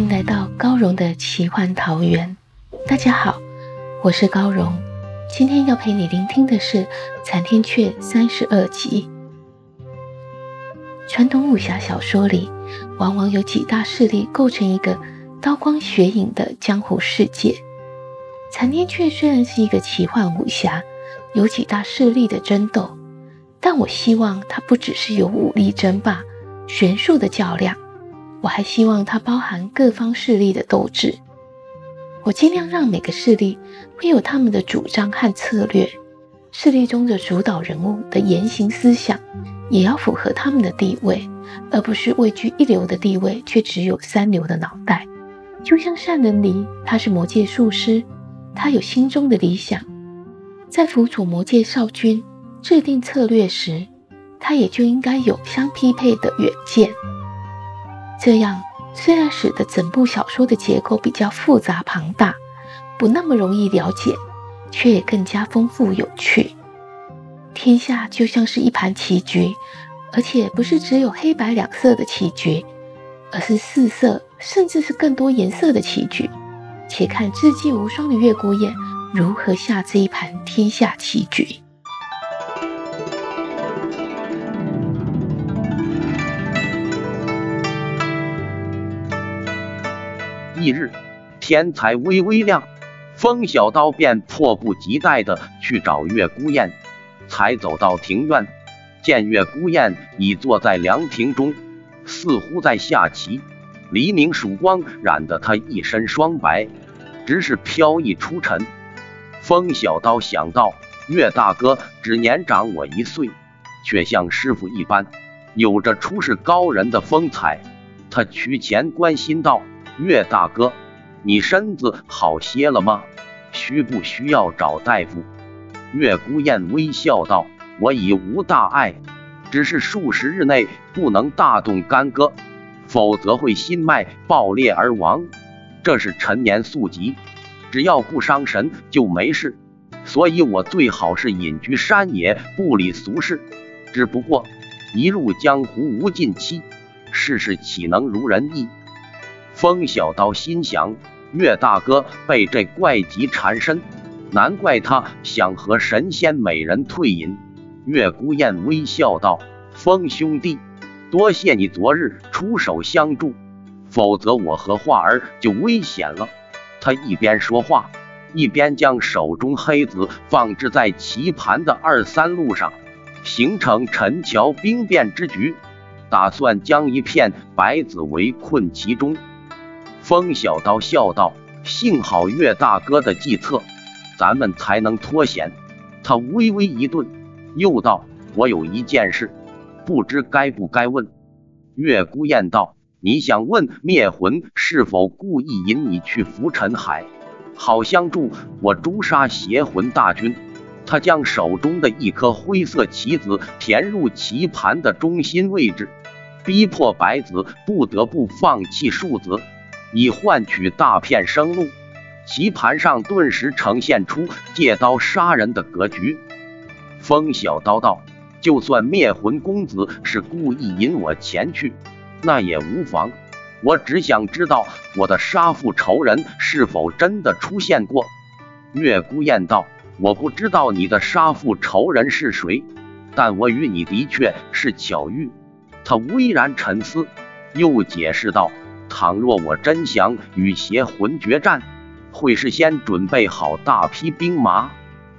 迎来到高荣的奇幻桃源。大家好，我是高荣。今天要陪你聆听的是《残天阙》三十二集。传统武侠小说里，往往有几大势力构成一个刀光血影的江湖世界。残天阙虽然是一个奇幻武侠，有几大势力的争斗，但我希望它不只是有武力争霸、悬殊的较量。我还希望它包含各方势力的斗志。我尽量让每个势力会有他们的主张和策略，势力中的主导人物的言行思想也要符合他们的地位，而不是位居一流的地位却只有三流的脑袋。就像善人离，他是魔界术师，他有心中的理想，在辅佐魔界少君制定策略时，他也就应该有相匹配的远见。这样虽然使得整部小说的结构比较复杂庞大，不那么容易了解，却也更加丰富有趣。天下就像是一盘棋局，而且不是只有黑白两色的棋局，而是四色甚至是更多颜色的棋局。且看智计无双的月孤雁如何下这一盘天下棋局。一日，天才微微亮，风小刀便迫不及待地去找月孤雁。才走到庭院，见月孤雁已坐在凉亭中，似乎在下棋。黎明曙光染得他一身霜白，只是飘逸出尘。风小刀想到，岳大哥只年长我一岁，却像师傅一般，有着出世高人的风采。他趋前关心道。岳大哥，你身子好些了吗？需不需要找大夫？岳孤雁微笑道：“我已无大碍，只是数十日内不能大动干戈，否则会心脉爆裂而亡。这是陈年宿疾，只要不伤神就没事。所以我最好是隐居山野，不理俗事。只不过一入江湖无尽期，世事岂能如人意？”风小刀心想：岳大哥被这怪疾缠身，难怪他想和神仙美人退隐。岳孤雁微笑道：“风兄弟，多谢你昨日出手相助，否则我和画儿就危险了。”他一边说话，一边将手中黑子放置在棋盘的二三路上，形成陈桥兵变之局，打算将一片白子围困其中。风小刀笑道：“幸好岳大哥的计策，咱们才能脱险。”他微微一顿，又道：“我有一件事，不知该不该问。”岳孤雁道：“你想问灭魂是否故意引你去浮尘海，好相助我诛杀邪魂大军？”他将手中的一颗灰色棋子填入棋盘的中心位置，逼迫白子不得不放弃数子。以换取大片生路，棋盘上顿时呈现出借刀杀人的格局。风小刀道：“就算灭魂公子是故意引我前去，那也无妨。我只想知道我的杀父仇人是否真的出现过。”月孤雁道：“我不知道你的杀父仇人是谁，但我与你的确是巧遇。”他巍然沉思，又解释道。倘若我真想与邪魂决战，会事先准备好大批兵马，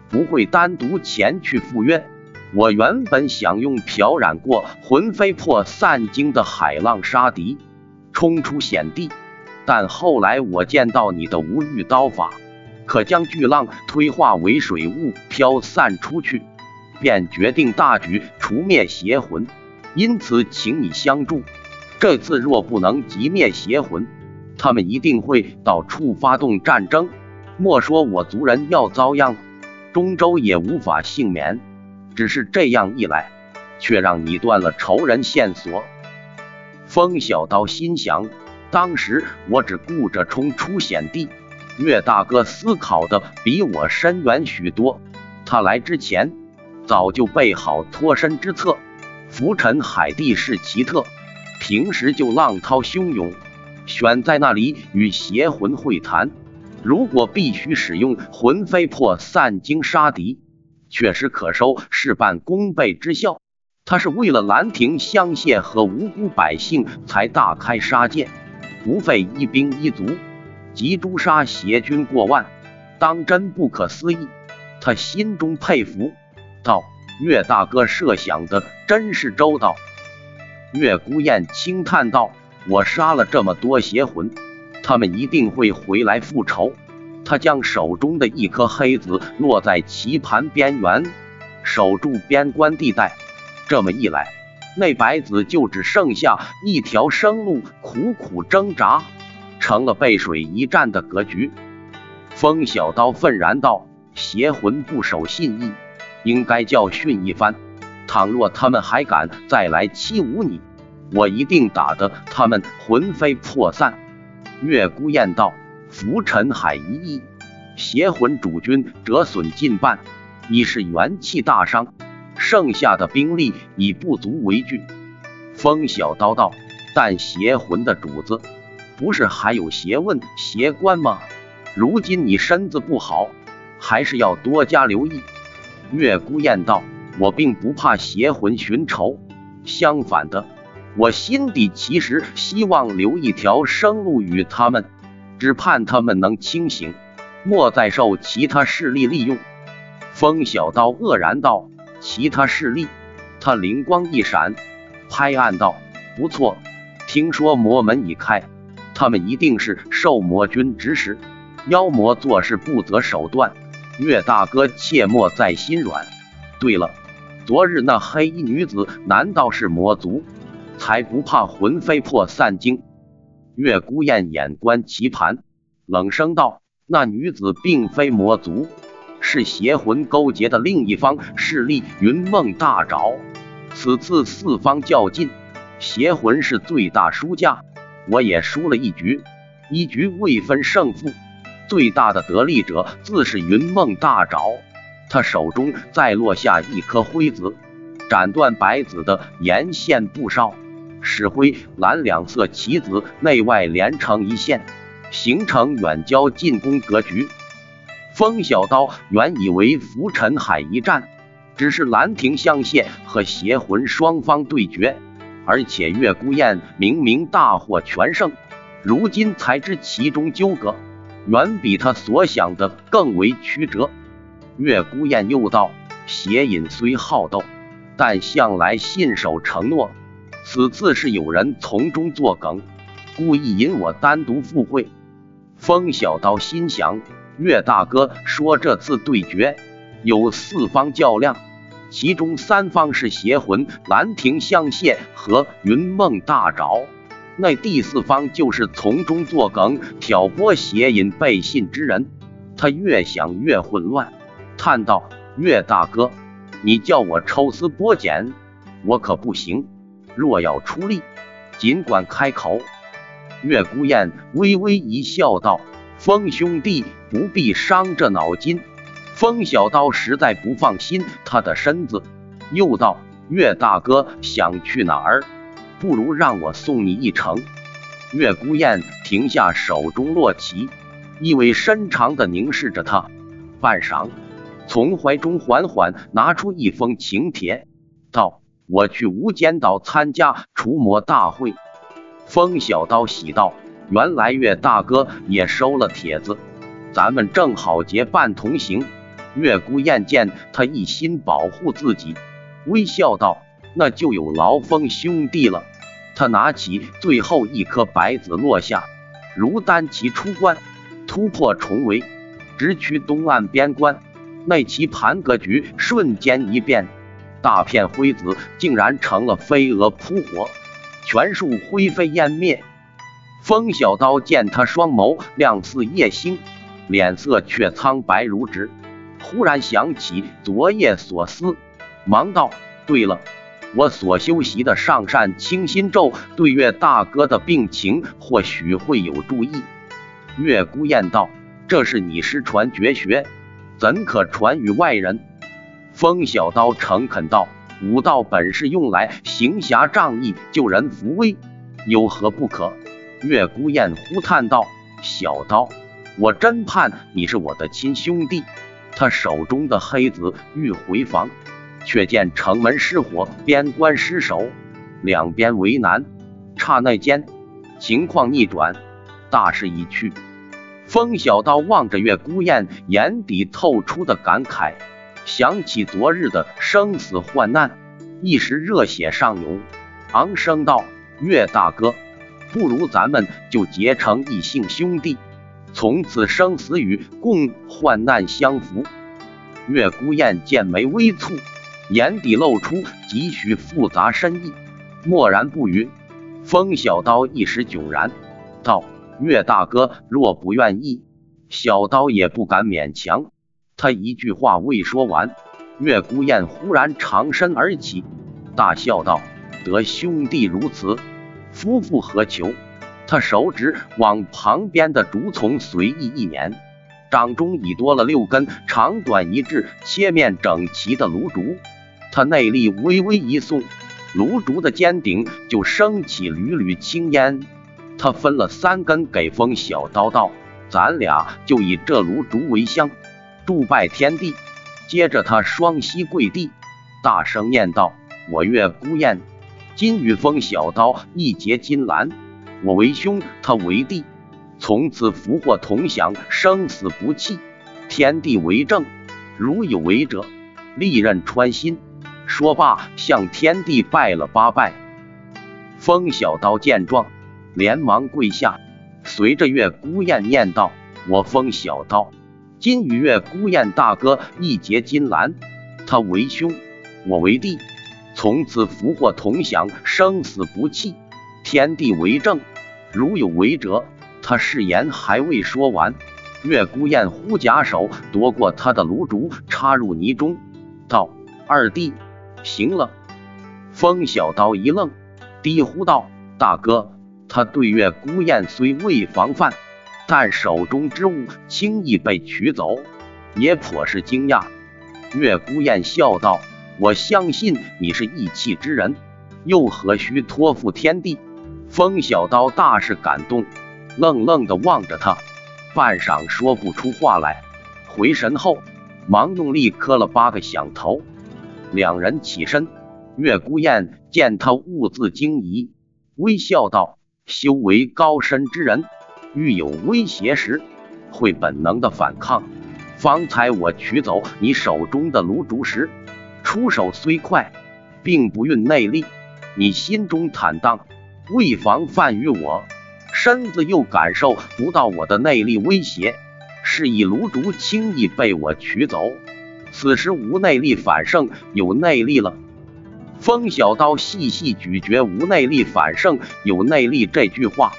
不会单独前去赴约。我原本想用漂染过魂飞魄散经的海浪杀敌，冲出险地，但后来我见到你的无欲刀法，可将巨浪推化为水雾，飘散出去，便决定大举除灭邪魂。因此，请你相助。这次若不能击灭邪魂，他们一定会到处发动战争。莫说我族人要遭殃，中州也无法幸免。只是这样一来，却让你断了仇人线索。风小刀心想：当时我只顾着冲出险地，岳大哥思考的比我深远许多。他来之前，早就备好脱身之策。浮沉海地是奇特，平时就浪涛汹涌，选在那里与邪魂会谈。如果必须使用魂飞魄散经杀敌，确实可收事半功倍之效。他是为了兰亭香榭和无辜百姓才大开杀戒，不费一兵一卒即诛杀邪军过万，当真不可思议。他心中佩服道。岳大哥设想的真是周到。月孤雁轻叹道：“我杀了这么多邪魂，他们一定会回来复仇。”他将手中的一颗黑子落在棋盘边缘，守住边关地带。这么一来，那白子就只剩下一条生路，苦苦挣扎，成了背水一战的格局。风小刀愤然道：“邪魂不守信义。”应该教训一番。倘若他们还敢再来欺侮你，我一定打得他们魂飞魄散。月孤雁道：“浮尘海一役，邪魂主君折损近半，已是元气大伤，剩下的兵力已不足为惧。”风小刀道：“但邪魂的主子不是还有邪问、邪官吗？如今你身子不好，还是要多加留意。”月孤雁道：“我并不怕邪魂寻仇，相反的，我心底其实希望留一条生路与他们，只盼他们能清醒，莫再受其他势力利用。”风小刀愕然道：“其他势力？”他灵光一闪，拍案道：“不错，听说魔门已开，他们一定是受魔君指使，妖魔做事不择手段。”岳大哥，切莫再心软。对了，昨日那黑衣女子难道是魔族？才不怕魂飞魄散经。月孤雁眼观棋盘，冷声道：“那女子并非魔族，是邪魂勾结的另一方势力——云梦大沼。此次四方较劲，邪魂是最大输家，我也输了一局，一局未分胜负。”最大的得利者自是云梦大沼，他手中再落下一颗灰子，斩断白子的沿线布哨，使灰蓝两色棋子内外连成一线，形成远交近攻格局。风小刀原以为浮尘海一战只是兰亭香榭和邪魂双方对决，而且月孤雁明明大获全胜，如今才知其中纠葛。远比他所想的更为曲折。月孤雁又道：“邪隐虽好斗，但向来信守承诺。此次是有人从中作梗，故意引我单独赴会。”风小刀心想：岳大哥说这次对决有四方较量，其中三方是邪魂、兰亭香榭和云梦大沼。那第四方就是从中作梗、挑拨邪隐背信之人。他越想越混乱，叹道：“岳大哥，你叫我抽丝剥茧，我可不行。若要出力，尽管开口。”岳孤雁微微一笑，道：“风兄弟不必伤这脑筋。”风小刀实在不放心他的身子，又道：“岳大哥想去哪儿？”不如让我送你一程。岳孤雁停下手中落棋，意味深长地凝视着他。半晌，从怀中缓缓拿出一封请帖，道：“我去无间岛参加除魔大会。”风小刀喜道：“原来岳大哥也收了帖子，咱们正好结伴同行。”月孤雁见他一心保护自己，微笑道：“那就有劳风兄弟了。”他拿起最后一颗白子落下，如单骑出关，突破重围，直趋东岸边关。那棋盘格局瞬间一变，大片灰子竟然成了飞蛾扑火，全数灰飞烟灭。风小刀见他双眸亮似夜星，脸色却苍白如纸，忽然想起昨夜所思，忙道：“对了，我所修习的上善清心咒，对月大哥的病情或许会有助益。”月孤雁道：“这是你失传绝学。”怎可传与外人？风小刀诚恳道：“武道本是用来行侠仗义、救人扶危，有何不可？”月孤雁忽叹道：“小刀，我真盼你是我的亲兄弟。”他手中的黑子欲回防，却见城门失火，边关失守，两边为难。刹那间，情况逆转，大势已去。风小刀望着月孤雁，眼底透出的感慨，想起昨日的生死患难，一时热血上涌，昂声道：“月大哥，不如咱们就结成异姓兄弟，从此生死与共，患难相扶。”月孤雁剑眉微蹙，眼底露出几许复杂深意，默然不语。风小刀一时迥然，道。岳大哥若不愿意，小刀也不敢勉强。他一句话未说完，岳孤雁忽然长身而起，大笑道：“得兄弟如此，夫复何求？”他手指往旁边的竹丛随意一捻，掌中已多了六根长短一致、切面整齐的炉竹。他内力微微一送，炉竹的尖顶就升起缕缕青烟。他分了三根给风小刀道：“咱俩就以这炉烛为香，祝拜天地。”接着他双膝跪地，大声念道：“我岳孤雁，今与风小刀一结金兰，我为兄，他为弟，从此福祸同享，生死不弃。天地为证，如有违者，利刃穿心。”说罢，向天地拜了八拜。风小刀见状。连忙跪下，随着月孤雁念道：“我封小刀，今与月孤雁大哥一结金兰，他为兄，我为弟，从此福祸同享，生死不弃。天地为证，如有违者，他誓言还未说完，月孤雁忽假手夺过他的炉烛，插入泥中，道：“二弟，行了。”风小刀一愣，低呼道：“大哥。”他对月孤雁虽未防范，但手中之物轻易被取走，也颇是惊讶。月孤雁笑道：“我相信你是义气之人，又何须托付天地？”风小刀大是感动，愣愣的望着他，半晌说不出话来。回神后，忙用力磕了八个响头。两人起身，月孤雁见他兀自惊疑，微笑道。修为高深之人，遇有威胁时，会本能的反抗。方才我取走你手中的炉烛时，出手虽快，并不运内力。你心中坦荡，未防范于我，身子又感受不到我的内力威胁，是以炉烛轻易被我取走。此时无内力反胜，有内力了。风小刀细细咀嚼“无内力反胜有内力”这句话，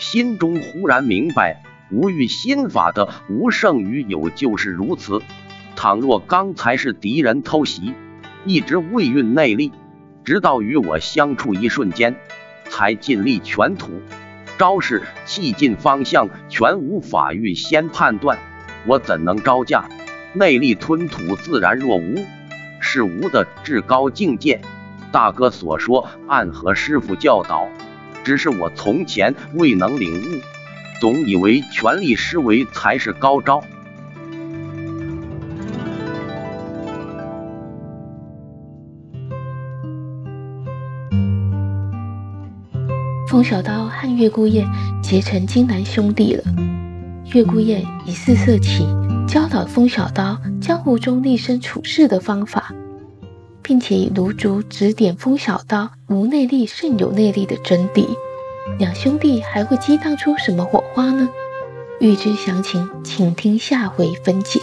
心中忽然明白，无欲心法的无胜于有就是如此。倘若刚才是敌人偷袭，一直未运内力，直到与我相处一瞬间，才尽力全吐，招式气劲方向全无法预先判断，我怎能招架？内力吞吐自然若无，是无的至高境界。大哥所说，暗合师傅教导，只是我从前未能领悟，总以为全力施为才是高招。风小刀和月孤雁结成金兰兄弟了。月孤雁以四色起，教导风小刀江湖中立身处世的方法。并且以炉烛指点风小刀无内力胜有内力的真谛，两兄弟还会激荡出什么火花呢？欲知详情，请听下回分解。